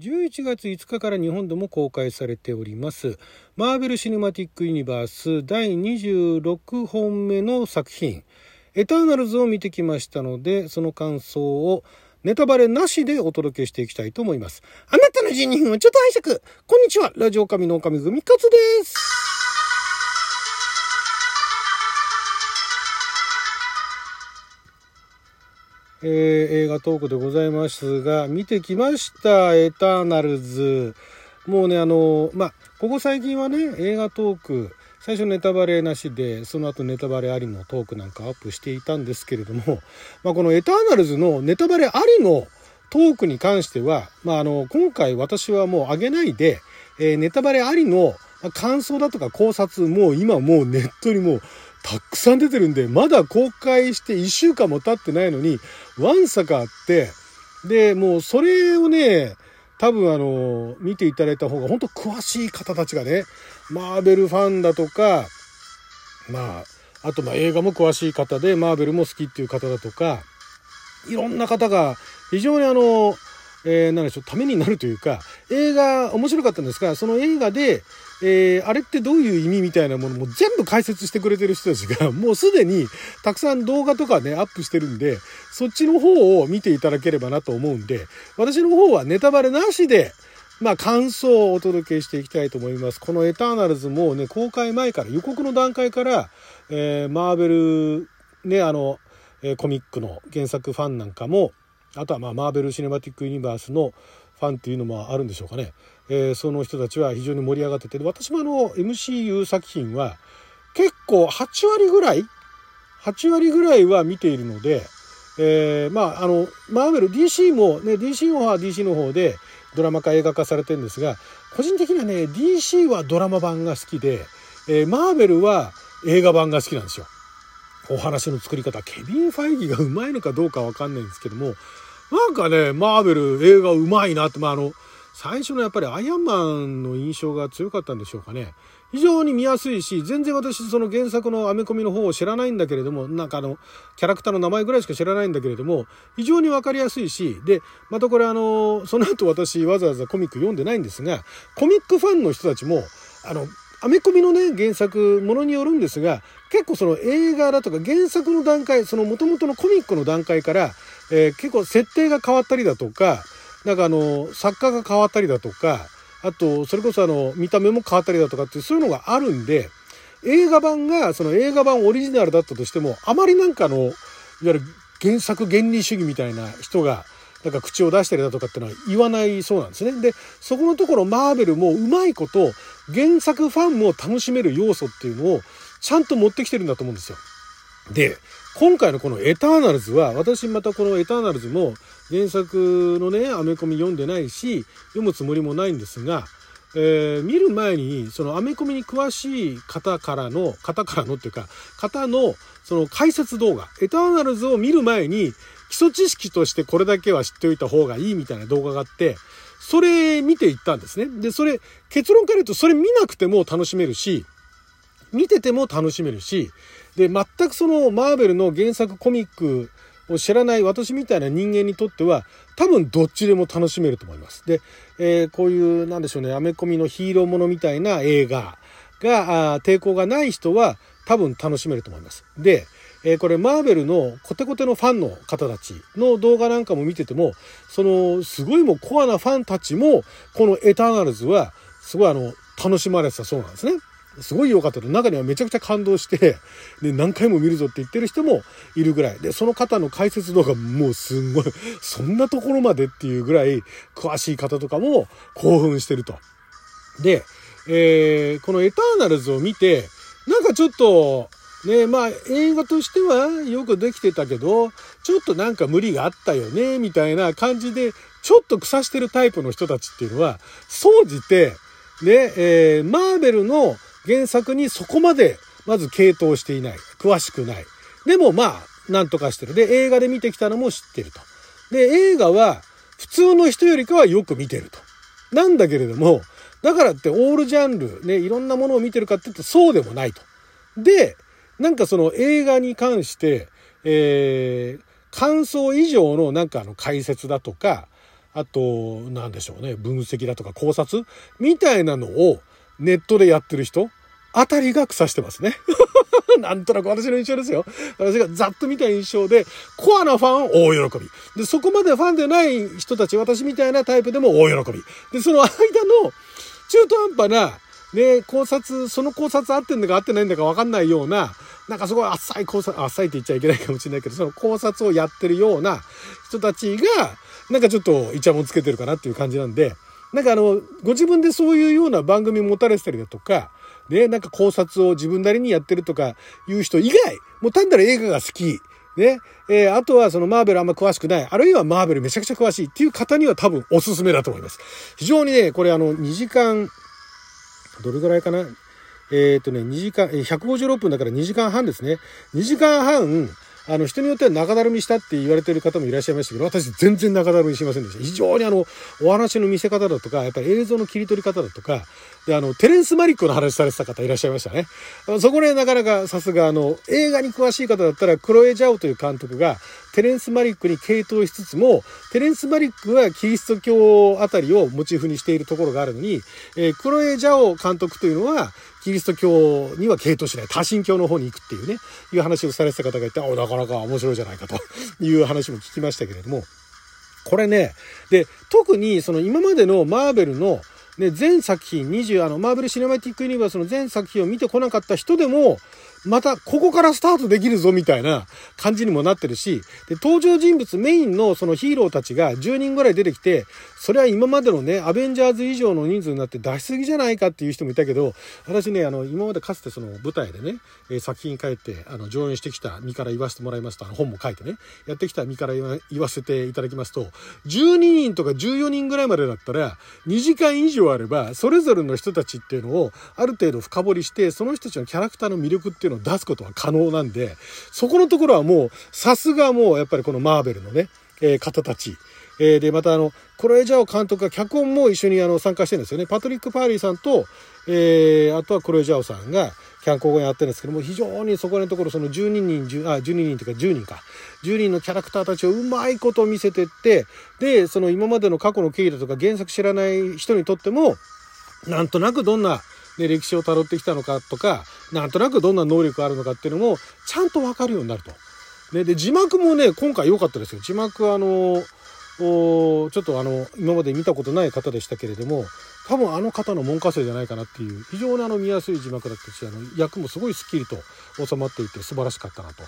11月5日から日本でも公開されております。マーベル・シネマティック・ユニバース第26本目の作品。エターナルズを見てきましたのでその感想をネタバレなしでお届けしていきたいと思います。あなたの12分をちょっと拝借。こんにちは。ラジオ神の狼組勝です。えー、映画トークでございますが、見てきました、エターナルズ。もうね、あの、まあ、ここ最近はね、映画トーク、最初ネタバレなしで、その後ネタバレありのトークなんかアップしていたんですけれども、まあ、このエターナルズのネタバレありのトークに関しては、まあ、あの、今回私はもう上げないで、えー、ネタバレありの感想だとか考察、もう今もうネットにもうたくさん出てるんで、まだ公開して1週間も経ってないのに、ワンサかあって、で、もうそれをね、多分あの、見ていただいた方が本当詳しい方たちがね、マーベルファンだとか、まあ、あとま映画も詳しい方で、マーベルも好きっていう方だとか、いろんな方が非常にあの、えー、なんでしょう、ためになるというか、映画面白かったんですが、その映画で、えー、あれってどういう意味みたいなものも全部解説してくれてる人たちが、もうすでにたくさん動画とかね、アップしてるんで、そっちの方を見ていただければなと思うんで、私の方はネタバレなしで、まあ感想をお届けしていきたいと思います。このエターナルズもね、公開前から、予告の段階から、えー、マーベル、ね、あの、え、コミックの原作ファンなんかも、あとはまあマーベル・シネマティック・ユニバースのファンっていうのもあるんでしょうかね、えー、その人たちは非常に盛り上がってて私もあの MCU 作品は結構8割ぐらい8割ぐらいは見ているので、えー、まああのマーベル DC もね DC の方は DC の方でドラマ化映画化されてるんですが個人的にはね DC はドラマ版が好きで、えー、マーベルは映画版が好きなんですよ。お話の作り方ケビン・ファイギーがうまいのかどうかわかんないんですけどもなんかねマーベル映画うまいなってまああの最初のやっぱりアイアンマンの印象が強かったんでしょうかね。非常に見やすいし全然私その原作のアメコミの方を知らないんだけれどもなんかあのキャラクターの名前ぐらいしか知らないんだけれども非常に分かりやすいしでまたこれあのその後私わざわざコミック読んでないんですがコミックファンの人たちもあのアメコミのね、原作、ものによるんですが、結構その映画だとか原作の段階、その元々のコミックの段階から、えー、結構設定が変わったりだとか、なんかあの、作家が変わったりだとか、あと、それこそあの、見た目も変わったりだとかっていう、そういうのがあるんで、映画版が、その映画版オリジナルだったとしても、あまりなんかの、いわゆる原作原理主義みたいな人が、なんか口を出したりだとかってのは言わないそうなんですね。で、そこのところマーベルもうまいこと原作ファンも楽しめる要素っていうのをちゃんと持ってきてるんだと思うんですよ。で、今回のこのエターナルズは、私またこのエターナルズも原作のね、アメコミ読んでないし、読むつもりもないんですが、えー、見る前に、そのアメコミに詳しい方からの、方からのっていうか、方のその解説動画、エターナルズを見る前に、基礎知識としてこれだけは知っておいた方がいいみたいな動画があって、それ見ていったんですね。で、それ、結論から言うと、それ見なくても楽しめるし、見てても楽しめるし、で、全くそのマーベルの原作コミックを知らない私みたいな人間にとっては、多分どっちでも楽しめると思います。で、えー、こういう、なんでしょうね、アメコミのヒーローものみたいな映画が、抵抗がない人は多分楽しめると思います。で、えー、これマーベルのコテコテのファンの方たちの動画なんかも見てても、その、すごいもうコアなファンたちも、このエターナルズは、すごいあの、楽しまれてたそうなんですね。すごい良かったと。中にはめちゃくちゃ感動して、で、何回も見るぞって言ってる人もいるぐらい。で、その方の解説動画もうすんごい、そんなところまでっていうぐらい詳しい方とかも興奮してると。で、えー、このエターナルズを見て、なんかちょっと、ねまあ映画としてはよくできてたけど、ちょっとなんか無理があったよね、みたいな感じで、ちょっと腐してるタイプの人たちっていうのは、総じて、ね、えー、マーベルの原作にそこまで、まず傾倒していない。詳しくない。でもまあ、なんとかしてる。で、映画で見てきたのも知ってると。で、映画は普通の人よりかはよく見てると。なんだけれども、だからってオールジャンル、ね、いろんなものを見てるかって言うとそうでもないと。で、なんかその映画に関して、えー、感想以上のなんかあの解説だとか、あと、なんでしょうね、分析だとか考察みたいなのをネットでやってる人あたりが腐してますね。なんとなく私の印象ですよ。私がざっと見た印象で、コアなファン大喜び。で、そこまでファンでない人たち、私みたいなタイプでも大喜び。で、その間の中途半端な、ね、考察、その考察合ってんだか合ってないんだか分かんないような、なんかすごい浅い考察、浅いって言っちゃいけないかもしれないけど、その考察をやってるような人たちが、なんかちょっとイチャモンつけてるかなっていう感じなんで、なんかあの、ご自分でそういうような番組持たれてたりだとか、ね、なんか考察を自分なりにやってるとかいう人以外、もう単なる映画が好き、ね、えー、あとはそのマーベルあんま詳しくない、あるいはマーベルめちゃくちゃ詳しいっていう方には多分おすすめだと思います。非常にね、これあの、2時間、どれぐらいかな？えっ、ー、とね、2時間、156分だから2時間半ですね。2時間半、あの、人によっては中だるみしたって言われてる方もいらっしゃいましたけど、私全然中だるみしませんでした。非常にあの、お話の見せ方だとか、やっぱり映像の切り取り方だとか、で、あの、テレンス・マリックの話されてた方いらっしゃいましたね。そこでなかなかさすがあの、映画に詳しい方だったら、クロエ・ジャオという監督が、テレンス・マリックに傾倒しつつも、テレンス・マリックはキリスト教あたりをモチーフにしているところがあるのに、えー、クロエ・ジャオ監督というのは、キリスト教には傾倒しない、多神教の方に行くっていうね、いう話をされてた方がいて、あ、なかなか面白いじゃないかと いう話も聞きましたけれども、これね、で、特にその今までのマーベルのね、全作品20、あの、マーベル・シネマティック・ユニバースの全作品を見てこなかった人でも、またここからスタートできるぞみたいな感じにもなってるし、で、登場人物メインのそのヒーローたちが10人ぐらい出てきて、それは今までのね、アベンジャーズ以上の人数になって出しすぎじゃないかっていう人もいたけど、私ね、あの、今までかつてその舞台でね、え、作品書いて、あの、上演してきた身から言わせてもらいますと、あの、本も書いてね、やってきた身から言わせていただきますと、12人とか14人ぐらいまでだったら、2時間以上あれば、それぞれの人たちっていうのを、ある程度深掘りして、その人たちのキャラクターの魅力っていうのを出すことは可能なんで、そこのところはもう、さすがもうやっぱりこのマーベルのね、えー、方たち、えー、で、またあの、コロエジャオ監督が脚本も一緒にあの参加してるんですよね。パトリック・パーリーさんと、えー、あとはコロエジャオさんが脚本をやってるんですけども、非常にそこらのところその12人、10あ、12人というか10人か、10人のキャラクターたちをうまいこと見せてって、で、その今までの過去の経緯だとか原作知らない人にとっても、なんとなくどんなで、歴史をたどってきたのかとか、なんとなくどんな能力があるのかっていうのも、ちゃんとわかるようになると。で、で、字幕もね、今回良かったですよ。字幕あの、おちょっとあの、今まで見たことない方でしたけれども、多分あの方の門下生じゃないかなっていう、非常にあの見やすい字幕だったし、あの、役もすごいスッキリと収まっていて素晴らしかったなと。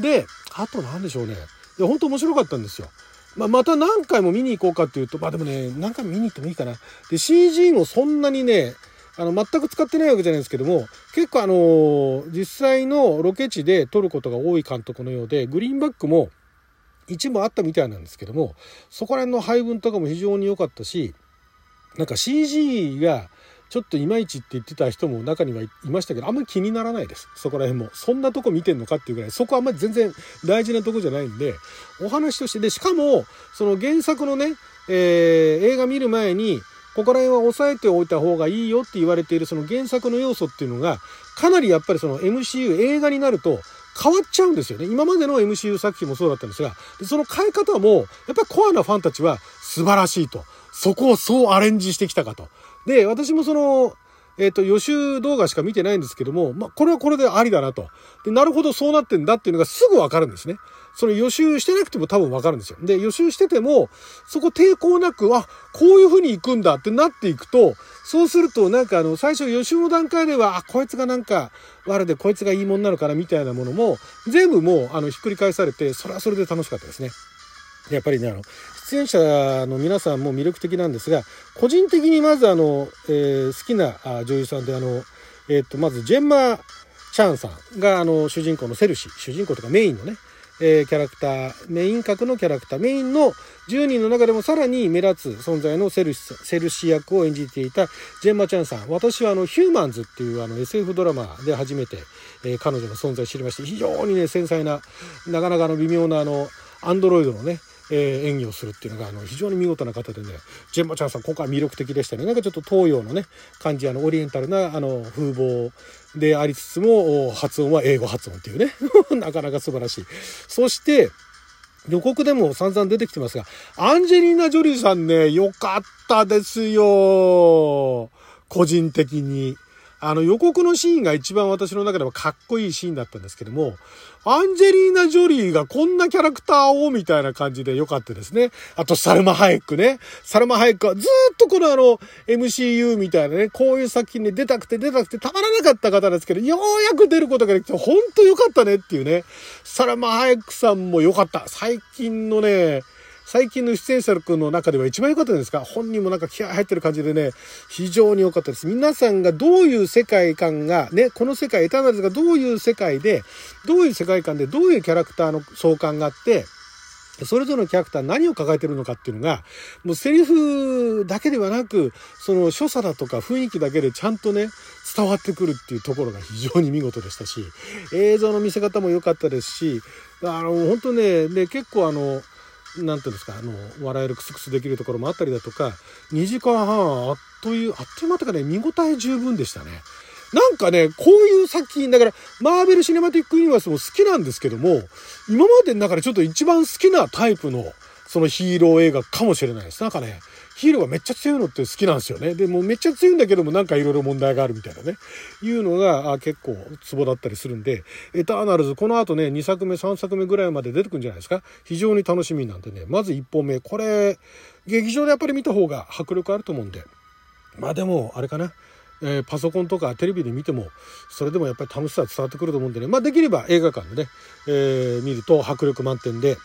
で、あと何でしょうね。で、本当面白かったんですよ。まあ、また何回も見に行こうかっていうと、まあでもね、何回も見に行ってもいいかな。で、CG もそんなにね、あの、全く使ってないわけじゃないですけども、結構あの、実際のロケ地で撮ることが多い監督のようで、グリーンバックも一部あったみたいなんですけども、そこら辺の配分とかも非常に良かったし、なんか CG がちょっといまいちって言ってた人も中にはいましたけど、あんまり気にならないです。そこら辺も。そんなとこ見てんのかっていうぐらい、そこはあんまり全然大事なとこじゃないんで、お話として、で、しかも、その原作のね、えー、映画見る前に、ここら辺は押さえておいた方がいいよって言われているその原作の要素っていうのが、かなりやっぱりその MCU 映画になると変わっちゃうんですよね。今までの MCU 作品もそうだったんですが、その変え方も、やっぱりコアなファンたちは素晴らしいと。そこをそうアレンジしてきたかと。で、私もその、えっ、ー、と、予習動画しか見てないんですけども、まあ、これはこれでありだなと。で、なるほどそうなってんだっていうのがすぐわかるんですね。その予習してなくても多分わかるんですよ。で、予習してても、そこ抵抗なく、あ、こういう風に行くんだってなっていくと、そうするとなんかあの、最初予習の段階では、あ、こいつがなんか悪でこいつがいいもんなのかなみたいなものも、全部もうあの、ひっくり返されて、それはそれで楽しかったですね。やっぱりね、あの、出演者の皆さんも魅力的なんですが、個人的にまずあの、えー、好きな女優さんであの、えー、っと、まずジェンマー・チャンさんがあの、主人公のセルシー、主人公とかメインのね、えー、キャラクター、メイン格のキャラクター、メインの10人の中でもさらに目立つ存在のセルシセルシ役を演じていたジェンマちゃんさん。私はあの、ヒューマンズっていうあの SF ドラマで初めて、えー、彼女の存在を知りまして、非常にね、繊細な、なかなかの微妙なあの、アンドロイドのね、え、演技をするっていうのがあの非常に見事な方でねジェンマちゃんさん今回魅力的でしたねなんかちょっと東洋のね感じあのオリエンタルなあの風貌でありつつも発音は英語発音っていうね なかなか素晴らしいそして予告でも散々出てきてますが、アンジェリーナ・ジョリーさんね、良かったですよ。個人的に。あの予告のシーンが一番私の中ではかっこいいシーンだったんですけども、アンジェリーナ・ジョリーがこんなキャラクターをみたいな感じで良かったですね。あと、サルマ・ハエックね。サルマ・ハエックはずっとこのあの、MCU みたいなね、こういう作品に出たくて出たくてたまらなかった方ですけど、ようやく出ることができて、ほんと良かったねっていうね。サルマ・ハエックさんも良かった。最近のね、最近の出演者の中では一番良かったんですか本人もなんか気合入ってる感じでね、非常に良かったです。皆さんがどういう世界観が、ね、この世界、エターナルズがどういう世界で、どういう世界観で、どういうキャラクターの相関があって、それぞれのキャラクター何を抱えてるのかっていうのが、もうセリフだけではなく、その所作だとか雰囲気だけでちゃんとね、伝わってくるっていうところが非常に見事でしたし、映像の見せ方も良かったですし、あの、本当ね、で、結構あの、なんていうんですか、あの、笑えるクスクスできるところもあったりだとか、2時間半、あっという、あっという間とかね、見応え十分でしたね。なんかね、こういう作品、だから、マーベル・シネマティック・ユニバースも好きなんですけども、今までの中でちょっと一番好きなタイプの、そのヒーロー映画かもしれないです。なんかね、ヒーローがめっちゃ強いのって好きなんですよね。でもめっちゃ強いんだけどもなんかいろいろ問題があるみたいなね。いうのがあ結構ツボだったりするんで、エターナルズこの後ね、2作目、3作目ぐらいまで出てくるんじゃないですか。非常に楽しみなんでね、まず1本目、これ、劇場でやっぱり見た方が迫力あると思うんで。まあでも、あれかな。えー、パソコンとかテレビで見ても、それでもやっぱり楽しさは伝わってくると思うんでね、まあできれば映画館でね、えー、見ると迫力満点で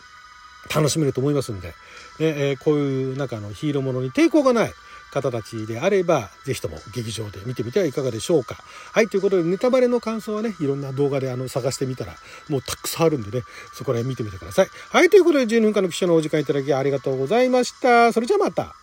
楽しめると思いますんで、ねえー、こういうなんかあのヒーローものに抵抗がない方たちであれば、ぜひとも劇場で見てみてはいかがでしょうか。はい、ということでネタバレの感想はね、いろんな動画であの探してみたら、もうたくさんあるんでね、そこら辺見てみてください。はい、ということで12分間の記者のお時間いただきありがとうございました。それじゃあまた。